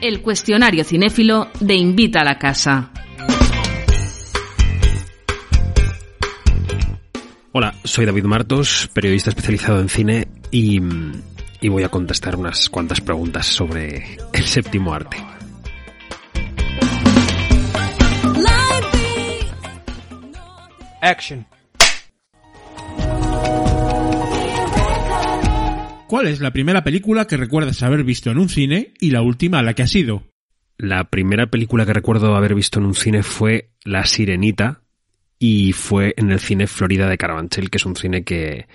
El cuestionario cinéfilo de Invita a la Casa. Hola, soy David Martos, periodista especializado en cine y, y voy a contestar unas cuantas preguntas sobre el séptimo arte. Action. ¿Cuál es la primera película que recuerdas haber visto en un cine y la última a la que has ido? La primera película que recuerdo haber visto en un cine fue La Sirenita y fue en el cine Florida de Carabanchel, que es un cine que,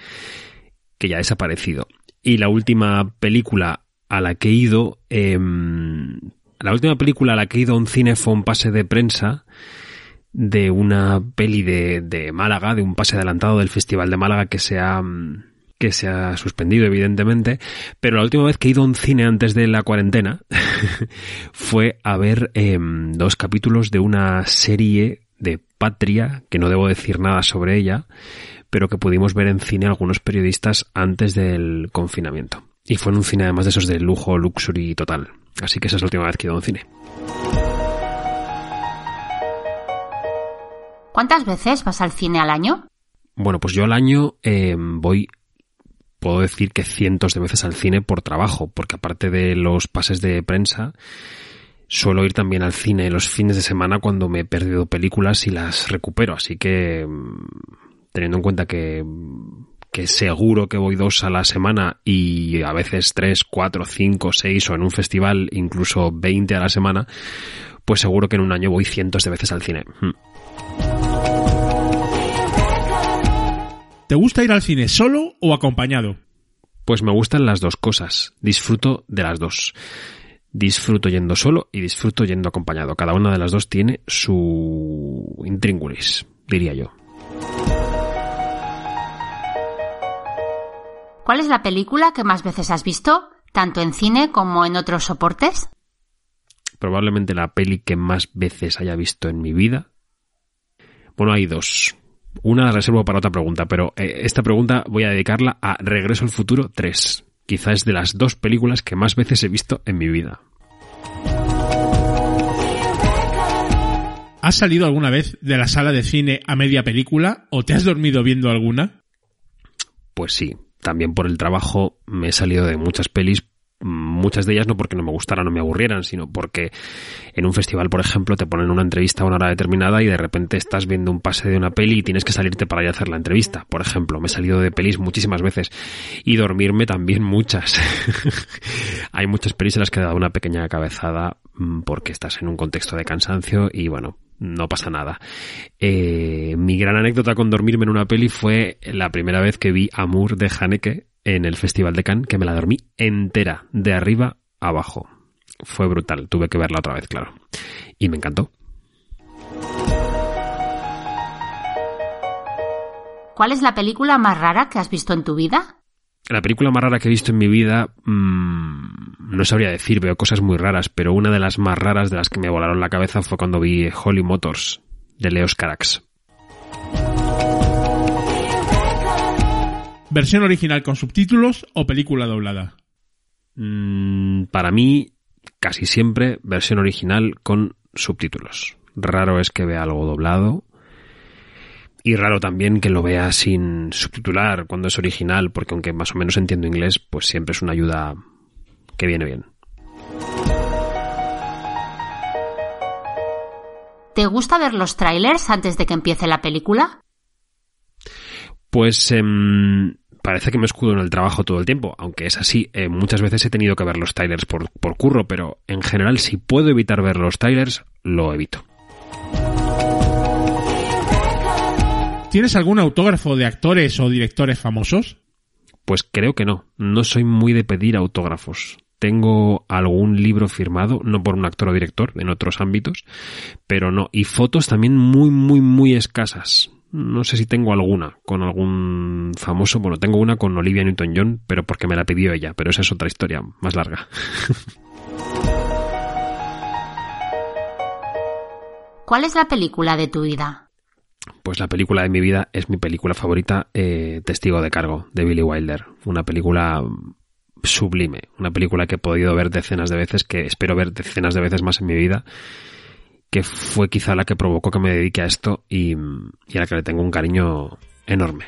que ya ha desaparecido. Y la última película a la que he ido, em, la última película a la que he ido a un cine fue un pase de prensa de una peli de, de Málaga, de un pase adelantado del Festival de Málaga que se ha, que se ha suspendido, evidentemente, pero la última vez que he ido a un cine antes de la cuarentena fue a ver em, dos capítulos de una serie de Patria, que no debo decir nada sobre ella, pero que pudimos ver en cine algunos periodistas antes del confinamiento. Y fue en un cine además de esos de lujo, luxury total. Así que esa es la última vez que he ido a un cine. ¿Cuántas veces vas al cine al año? Bueno, pues yo al año eh, voy, puedo decir que cientos de veces al cine por trabajo, porque aparte de los pases de prensa, suelo ir también al cine los fines de semana cuando me he perdido películas y las recupero. Así que, teniendo en cuenta que, que seguro que voy dos a la semana y a veces tres, cuatro, cinco, seis o en un festival incluso veinte a la semana, pues seguro que en un año voy cientos de veces al cine. ¿Te gusta ir al cine solo o acompañado? Pues me gustan las dos cosas. Disfruto de las dos. Disfruto yendo solo y disfruto yendo acompañado. Cada una de las dos tiene su intríngulis, diría yo. ¿Cuál es la película que más veces has visto, tanto en cine como en otros soportes? Probablemente la peli que más veces haya visto en mi vida. Bueno, hay dos. Una la reservo para otra pregunta, pero eh, esta pregunta voy a dedicarla a Regreso al Futuro 3. Quizás es de las dos películas que más veces he visto en mi vida. ¿Has salido alguna vez de la sala de cine a media película o te has dormido viendo alguna? Pues sí, también por el trabajo me he salido de muchas pelis muchas de ellas no porque no me gustaran o me aburrieran, sino porque en un festival, por ejemplo, te ponen una entrevista a una hora determinada y de repente estás viendo un pase de una peli y tienes que salirte para ir a hacer la entrevista. Por ejemplo, me he salido de pelis muchísimas veces y dormirme también muchas. Hay muchas pelis en las que he dado una pequeña cabezada mm, porque estás en un contexto de cansancio y bueno, no pasa nada. Eh, mi gran anécdota con dormirme en una peli fue la primera vez que vi Amour de Haneke en el Festival de Cannes, que me la dormí entera, de arriba a abajo. Fue brutal, tuve que verla otra vez, claro. Y me encantó. ¿Cuál es la película más rara que has visto en tu vida? La película más rara que he visto en mi vida, mmm, no sabría decir, veo cosas muy raras, pero una de las más raras de las que me volaron la cabeza fue cuando vi Holly Motors, de Leos Carax. ¿Versión original con subtítulos o película doblada? Mm, para mí, casi siempre versión original con subtítulos. Raro es que vea algo doblado. Y raro también que lo vea sin subtitular cuando es original, porque aunque más o menos entiendo inglés, pues siempre es una ayuda que viene bien. ¿Te gusta ver los trailers antes de que empiece la película? Pues eh, parece que me escudo en el trabajo todo el tiempo, aunque es así. Eh, muchas veces he tenido que ver los trailers por, por curro, pero en general si puedo evitar ver los trailers, lo evito. ¿Tienes algún autógrafo de actores o directores famosos? Pues creo que no. No soy muy de pedir autógrafos. Tengo algún libro firmado, no por un actor o director, en otros ámbitos, pero no. Y fotos también muy, muy, muy escasas. No sé si tengo alguna con algún famoso. Bueno, tengo una con Olivia Newton-John, pero porque me la pidió ella. Pero esa es otra historia más larga. ¿Cuál es la película de tu vida? Pues la película de mi vida es mi película favorita, eh, Testigo de Cargo, de Billy Wilder. Una película sublime. Una película que he podido ver decenas de veces, que espero ver decenas de veces más en mi vida, que fue quizá la que provocó que me dedique a esto y, y a la que le tengo un cariño enorme.